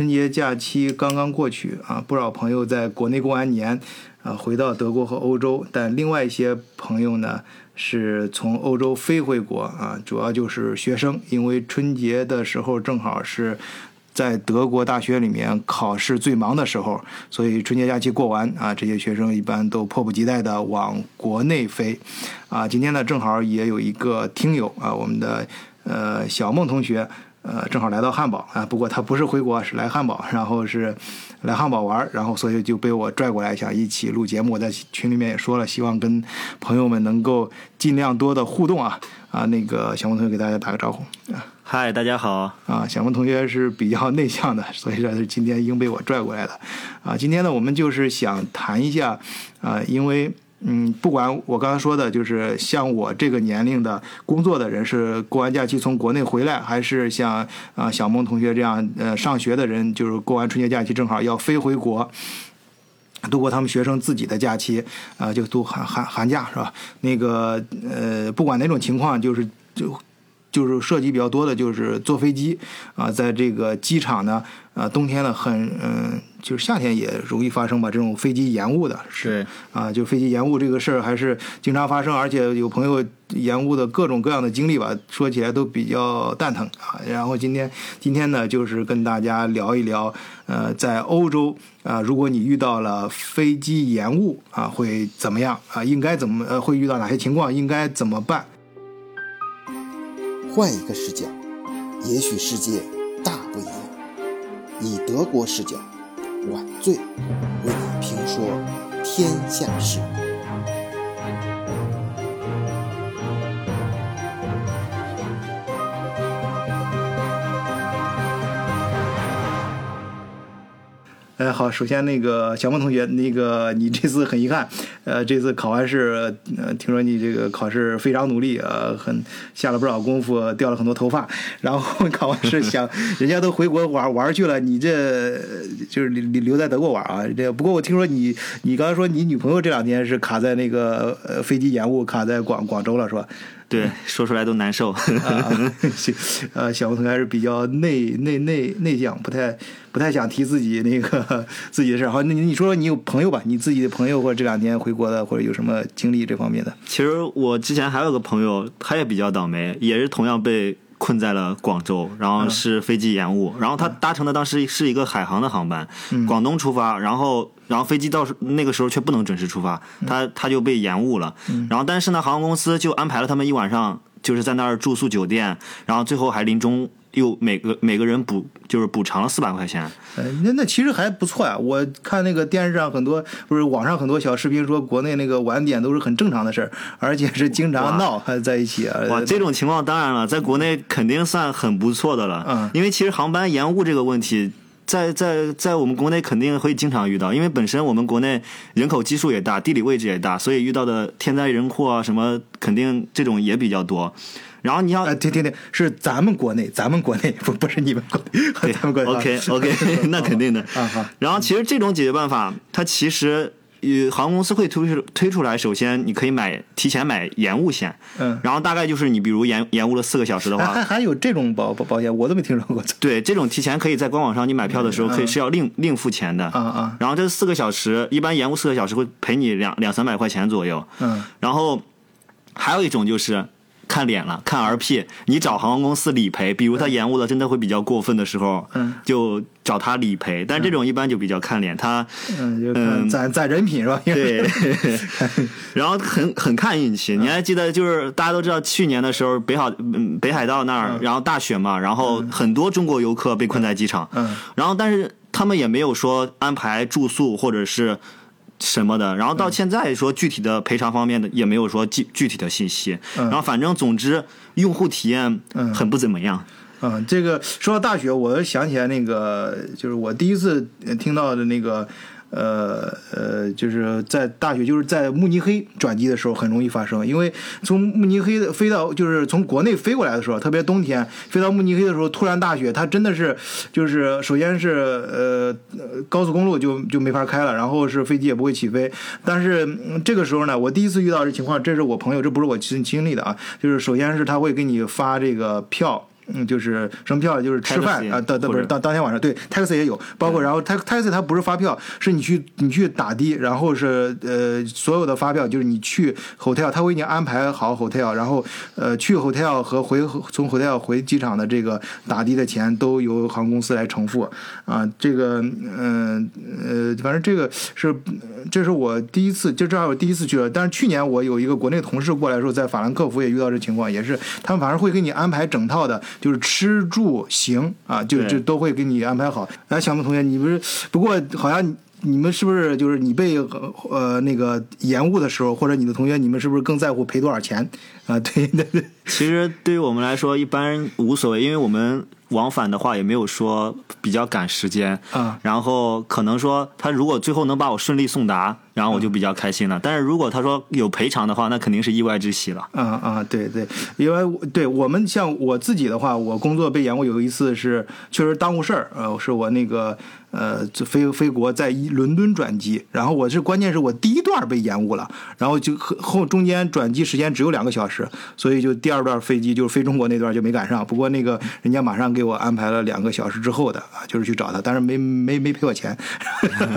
春节假期刚刚过去啊，不少朋友在国内过完年，啊，回到德国和欧洲，但另外一些朋友呢，是从欧洲飞回国啊，主要就是学生，因为春节的时候正好是。在德国大学里面考试最忙的时候，所以春节假期过完啊，这些学生一般都迫不及待的往国内飞，啊，今天呢正好也有一个听友啊，我们的呃小孟同学，呃正好来到汉堡啊，不过他不是回国，是来汉堡，然后是来汉堡玩，然后所以就被我拽过来想一起录节目。我在群里面也说了，希望跟朋友们能够尽量多的互动啊啊，那个小孟同学给大家打个招呼啊。嗨，大家好啊！小孟同学是比较内向的，所以说是今天硬被我拽过来的。啊，今天呢，我们就是想谈一下啊，因为嗯，不管我刚才说的，就是像我这个年龄的工作的人是过完假期从国内回来，还是像啊小孟同学这样呃上学的人，就是过完春节假期正好要飞回国，度过他们学生自己的假期啊，就度寒寒寒假是吧？那个呃，不管哪种情况，就是就。就是涉及比较多的，就是坐飞机啊，在这个机场呢，啊，冬天呢很嗯，就是夏天也容易发生吧，这种飞机延误的，是啊，就飞机延误这个事儿还是经常发生，而且有朋友延误的各种各样的经历吧，说起来都比较蛋疼啊。然后今天今天呢，就是跟大家聊一聊，呃，在欧洲啊，如果你遇到了飞机延误啊，会怎么样啊？应该怎么呃，会遇到哪些情况？应该怎么办？换一个视角，也许世界大不一样。以德国视角，晚醉为你评说天下事。哎，好，首先那个小孟同学，那个你这次很遗憾，呃，这次考完试，呃，听说你这个考试非常努力，呃，很下了不少功夫，掉了很多头发，然后考完试想，人家都回国玩玩去了，你这就是留留在德国玩啊？这不过我听说你，你刚才说你女朋友这两天是卡在那个呃飞机延误，卡在广广州了，是吧？对，说出来都难受。行，呃，小孟同学还是比较内内内内向，不太不太想提自己那个 自己的事儿。好，那你说说你有朋友吧？你自己的朋友或者这两天回国的，或者有什么经历这方面的？其实我之前还有个朋友，他也比较倒霉，也是同样被困在了广州，然后是飞机延误，然后他搭乘的当时是一个海航的航班，广东出发，然后。然后飞机到时那个时候却不能准时出发，他他就被延误了。然后但是呢，航空公司就安排了他们一晚上，就是在那儿住宿酒店，然后最后还临终又每个每个人补就是补偿了四百块钱。呃，那那其实还不错呀。我看那个电视上很多不是网上很多小视频说，国内那个晚点都是很正常的事儿，而且是经常闹还在一起。哇，这种情况当然了，在国内肯定算很不错的了。嗯，因为其实航班延误这个问题。在在在我们国内肯定会经常遇到，因为本身我们国内人口基数也大，地理位置也大，所以遇到的天灾人祸啊什么，肯定这种也比较多。然后你要，停停停，是咱们国内，咱们国内不 不是你们国内，咱们国内。OK OK，那 肯定的。啊好。然后其实这种解决办法，它其实。呃，航空公司会推出推出来，首先你可以买提前买延误险，嗯，然后大概就是你比如延延误了四个小时的话，还还有这种保保保险，我都没听说过。对，这种提前可以在官网上你买票的时候可以是要另另付钱的，啊啊，然后这四个小时一般延误四个小时会赔你两两三百块钱左右，嗯，然后还有一种就是。看脸了，看 RP，你找航空公司理赔，比如他延误了真的会比较过分的时候，嗯，就找他理赔。但这种一般就比较看脸，他嗯，就攒攒人品是吧？对，然后很很看运气。你还记得就是大家都知道去年的时候北海北海道那儿，然后大雪嘛，然后很多中国游客被困在机场，嗯，然后但是他们也没有说安排住宿或者是。什么的，然后到现在说具体的赔偿方面的也没有说具具体的信息，然后反正总之用户体验很不怎么样。嗯，这个说到大学，我想起来那个就是我第一次听到的那个。呃呃，就是在大雪，就是在慕尼黑转机的时候很容易发生，因为从慕尼黑飞到，就是从国内飞过来的时候，特别冬天飞到慕尼黑的时候，突然大雪，它真的是就是首先是呃高速公路就就没法开了，然后是飞机也不会起飞。但是这个时候呢，我第一次遇到这情况，这是我朋友，这不是我亲经历的啊，就是首先是他会给你发这个票。嗯，就是什么票？就是吃饭啊，当当不是当当天晚上对 taxi 也有，包括然后 tax taxi 它不是发票，是你去你去打的，然后是呃所有的发票就是你去 hotel，他会给你安排好 hotel，然后呃去 hotel 和回从 hotel 回机场的这个打的的钱都由航空公司来承付。啊，这个嗯呃反正这个是这是我第一次，就这样我第一次去了，但是去年我有一个国内同事过来的时候，在法兰克福也遇到这情况，也是他们反正会给你安排整套的，就是吃住行啊，就就都会给你安排好。哎，小木同学，你不是不过好像你。们是不是就是你被呃呃那个延误的时候，或者你的同学，你们是不是更在乎赔多少钱啊？对对对，其实对于我们来说，一般无所谓，因为我们往返的话也没有说比较赶时间啊。然后可能说他如果最后能把我顺利送达，然后我就比较开心了。但是如果他说有赔偿的话，那肯定是意外之喜了。啊啊，对对，因为对我们像我自己的话，我工作被延误有一次是确实耽误事儿，呃，是我那个呃这飞飞国在一伦敦转机，然后我是关键是我第一段被延误了，然后就后后中间转机时间只有两个小时，所以就第二段飞机就是飞中国那段就没赶上。不过那个人家马上给我安排了两个小时之后的啊，就是去找他，但是没没没赔我钱。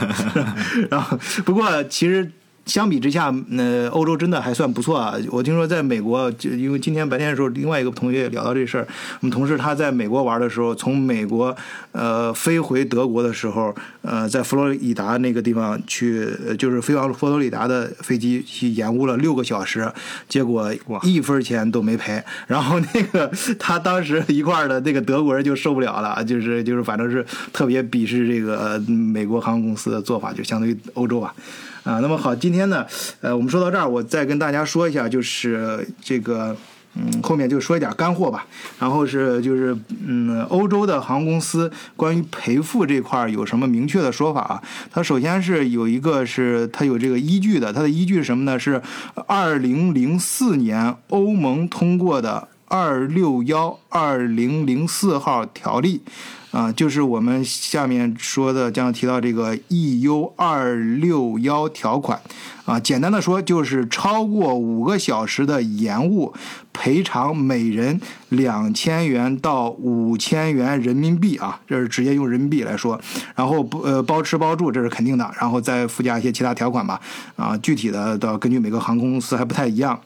然后不过其实。相比之下，呃，欧洲真的还算不错啊。我听说在美国，就因为今天白天的时候，另外一个同学也聊到这事儿。我们同事他在美国玩的时候，从美国呃飞回德国的时候，呃，在佛罗里达那个地方去，呃就是飞往佛罗里达的飞机去延误了六个小时，结果一分钱都没赔。然后那个 他当时一块儿的那个德国人就受不了了，就是就是反正是特别鄙视这个呃美国航空公司的做法，就相当于欧洲吧。啊，啊那么好，今天呢，呃，我们说到这儿，我再跟大家说一下，就是这个，嗯，后面就说一点干货吧。然后是就是，嗯，欧洲的航空公司关于赔付这块儿有什么明确的说法啊？它首先是有一个是它有这个依据的，它的依据是什么呢？是二零零四年欧盟通过的二六幺二零零四号条例。啊，就是我们下面说的将提到这个 EU 二六幺条款，啊，简单的说就是超过五个小时的延误，赔偿每人两千元到五千元人民币啊，这是直接用人民币来说，然后不呃包吃包住这是肯定的，然后再附加一些其他条款吧，啊，具体的的根据每个航空公司还不太一样，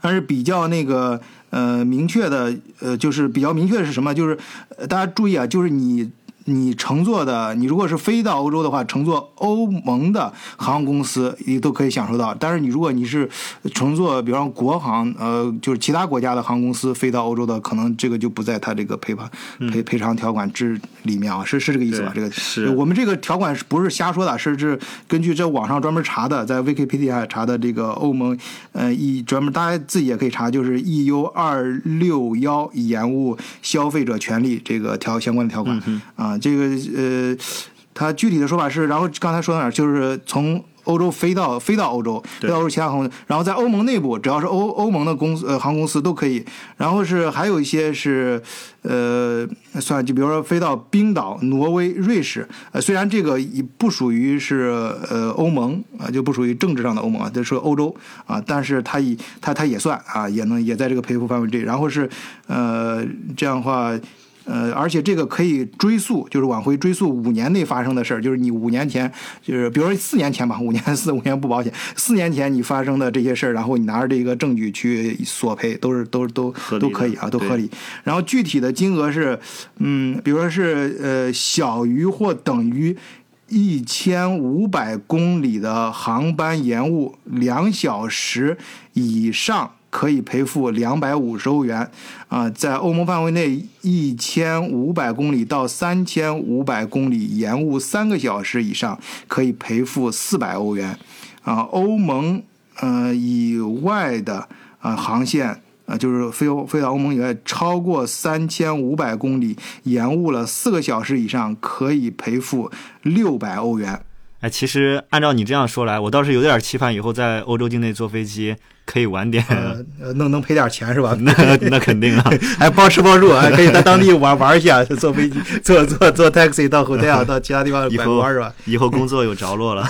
但是比较那个。呃，明确的，呃，就是比较明确的是什么？就是大家注意啊，就是你你乘坐的，你如果是飞到欧洲的话，乘坐欧盟的航空公司，你都可以享受到。但是你如果你是乘坐，比方国航，呃，就是其他国家的航空公司飞到欧洲的，可能这个就不在它这个赔偿赔赔偿条款之里面啊，是是这个意思吧？这个是我们这个条款是不是瞎说的？是是根据这网上专门查的，在 Wikipedia 查的这个欧盟，呃，一专门大家自己也可以查，就是 EU 二六幺延误消费者权利这个条相关的条款啊。这个呃，它具体的说法是，然后刚才说到哪儿，就是从欧洲飞到飞到欧洲，飞到欧洲其他航空，然后在欧盟内部，只要是欧欧盟的公司呃航空公司都可以。然后是还有一些是呃，算就比如说飞到冰岛、挪威、瑞士，呃，虽然这个不属于是呃欧盟啊，就不属于政治上的欧盟啊，这是欧洲啊，但是它以它它也算啊，也能也在这个赔付范围之内。然后是呃这样的话。呃，而且这个可以追溯，就是往回追溯五年内发生的事儿，就是你五年前，就是比如说四年前吧，五年四五年不保险，四年前你发生的这些事儿，然后你拿着这个证据去索赔，都是都都都可以啊，都合理。然后具体的金额是，嗯，比如说是呃小于或等于一千五百公里的航班延误两小时以上。可以赔付两百五十欧元，啊，在欧盟范围内一千五百公里到三千五百公里延误三个小时以上，可以赔付四百欧元，啊，欧盟呃以外的啊航线啊，就是飞飞到欧盟以外超过三千五百公里延误了四个小时以上，可以赔付六百欧元。哎，其实按照你这样说来，我倒是有点期盼以后在欧洲境内坐飞机可以晚点，呃，能能赔点钱是吧？那那肯定啊，还包吃包住，还可以在当地玩玩一下，坐飞机、坐坐坐 taxi 到 hotel 到其他地方拐弯是吧？以后工作有着落了。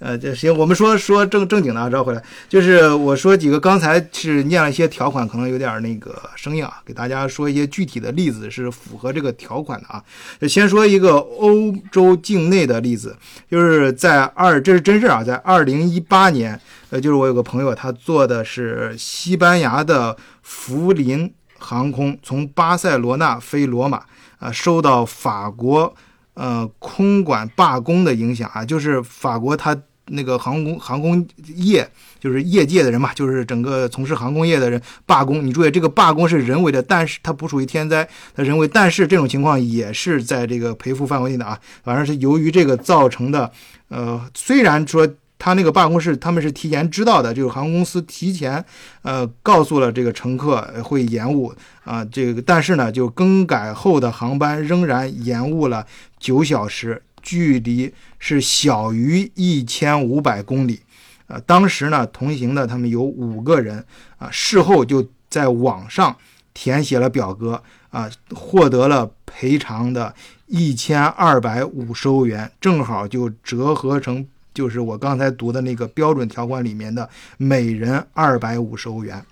呃，这行，我们说说正正经的啊，绕回来，就是我说几个，刚才是念了一些条款，可能有点那个生硬啊，给大家说一些具体的例子是符合这个条款的啊。先说一个欧洲境内的例子，就是在二，这是真事啊，在二零一八年，呃，就是我有个朋友，他坐的是西班牙的福林航空，从巴塞罗那飞罗马，啊，受到法国呃空管罢工的影响啊，就是法国它。那个航空航空业就是业界的人嘛，就是整个从事航空业的人罢工。你注意，这个罢工是人为的，但是它不属于天灾，它人为。但是这种情况也是在这个赔付范围内的啊。反正是由于这个造成的，呃，虽然说他那个罢工是他们是提前知道的，就是航空公司提前呃告诉了这个乘客会延误啊，这个但是呢，就更改后的航班仍然延误了九小时。距离是小于一千五百公里，呃，当时呢，同行的他们有五个人，啊，事后就在网上填写了表格，啊，获得了赔偿的一千二百五十欧元，正好就折合成就是我刚才读的那个标准条款里面的每人二百五十欧元。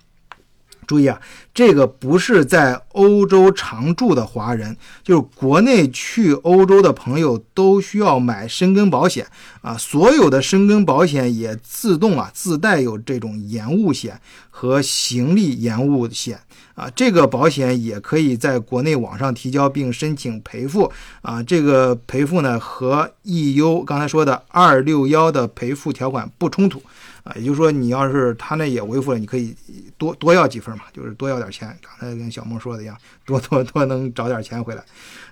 注意啊，这个不是在欧洲常住的华人，就是国内去欧洲的朋友都需要买深根保险啊。所有的深根保险也自动啊自带有这种延误险和行李延误险啊。这个保险也可以在国内网上提交并申请赔付啊。这个赔付呢和 EU 刚才说的二六幺的赔付条款不冲突。啊，也就是说，你要是他那也维护了，你可以多多要几份嘛，就是多要点钱。刚才跟小梦说的一样，多多多能找点钱回来。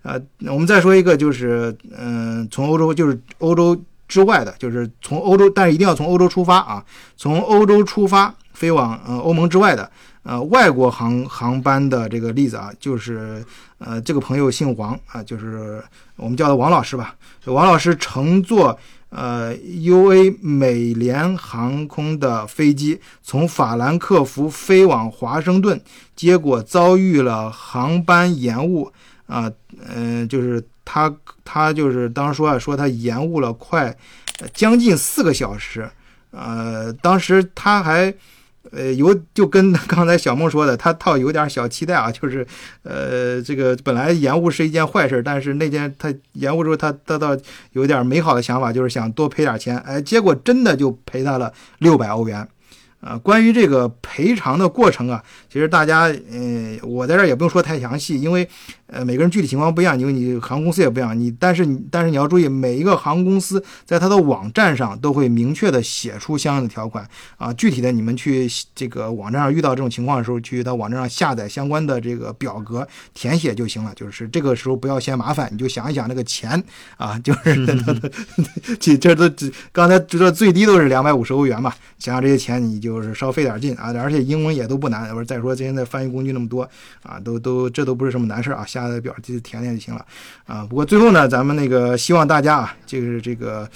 呃，我们再说一个，就是嗯，从欧洲，就是欧洲之外的，就是从欧洲，但是一定要从欧洲出发啊，从欧洲出发飞往呃欧盟之外的呃外国航航班的这个例子啊，就是呃这个朋友姓王啊，就是我们叫他王老师吧，王老师乘坐。呃，U A 美联航空的飞机从法兰克福飞往华盛顿，结果遭遇了航班延误啊，嗯，就是他他就是当时说啊，说他延误了快将近四个小时，呃，当时他还。呃，有就跟 刚才小梦说的，他倒有点小期待啊，就是，呃，这个本来延误是一件坏事，但是那天他延误之后，他他倒有点美好的想法，就是想多赔点钱，哎，结果真的就赔他了六百欧元。啊，关于这个赔偿的过程啊，其实大家，呃，我在这儿也不用说太详细，因为，呃，每个人具体情况不一样，因为你航空公司也不一样，你但是你但是你要注意，每一个航空公司在它的网站上都会明确的写出相应的条款啊，具体的你们去这个网站上遇到这种情况的时候，去它网站上下载相关的这个表格填写就行了，就是这个时候不要嫌麻烦，你就想一想那个钱啊，就是，这这都刚才这最低都是两百五十欧元嘛，想想这些钱你就。是稍费点劲啊，而且英文也都不难。不是再说现在翻译工具那么多啊，都都这都不是什么难事啊，下个表就填填就行了啊。不过最后呢，咱们那个希望大家啊，就是这个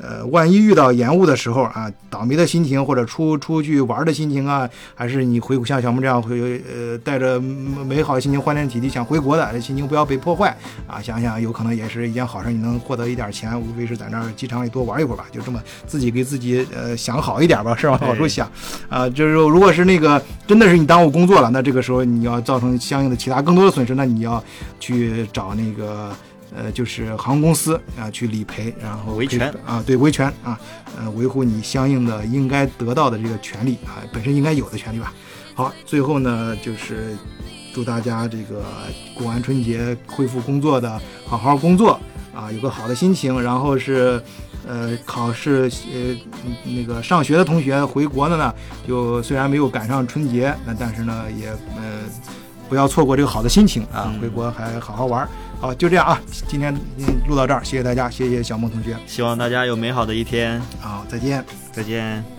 呃，万一遇到延误的时候啊，倒霉的心情或者出出去玩的心情啊，还是你回像小木这样回呃带着美好的心情、欢天喜地想回国的心情不要被破坏啊。想想有可能也是一件好事，你能获得一点钱，无非是在那儿机场里多玩一会儿吧，就这么自己给自己呃想好一点吧，是往好处想。啊，就是，如果是那个真的是你耽误工作了，那这个时候你要造成相应的其他更多的损失，那你要去找那个呃，就是航空公司啊去理赔，然后维权。啊，对维权。啊，呃，维护你相应的应该得到的这个权。利啊，本身应该有的权。利吧。好，最后呢，就是祝大家这个过完春节恢复工作的好好工作啊，有个好的心情，然后是。呃，考试呃，那个上学的同学回国的呢，就虽然没有赶上春节，那但是呢，也呃，不要错过这个好的心情啊，回国还好好玩。好，就这样啊，今天录到这儿，谢谢大家，谢谢小梦同学，希望大家有美好的一天。好，再见，再见。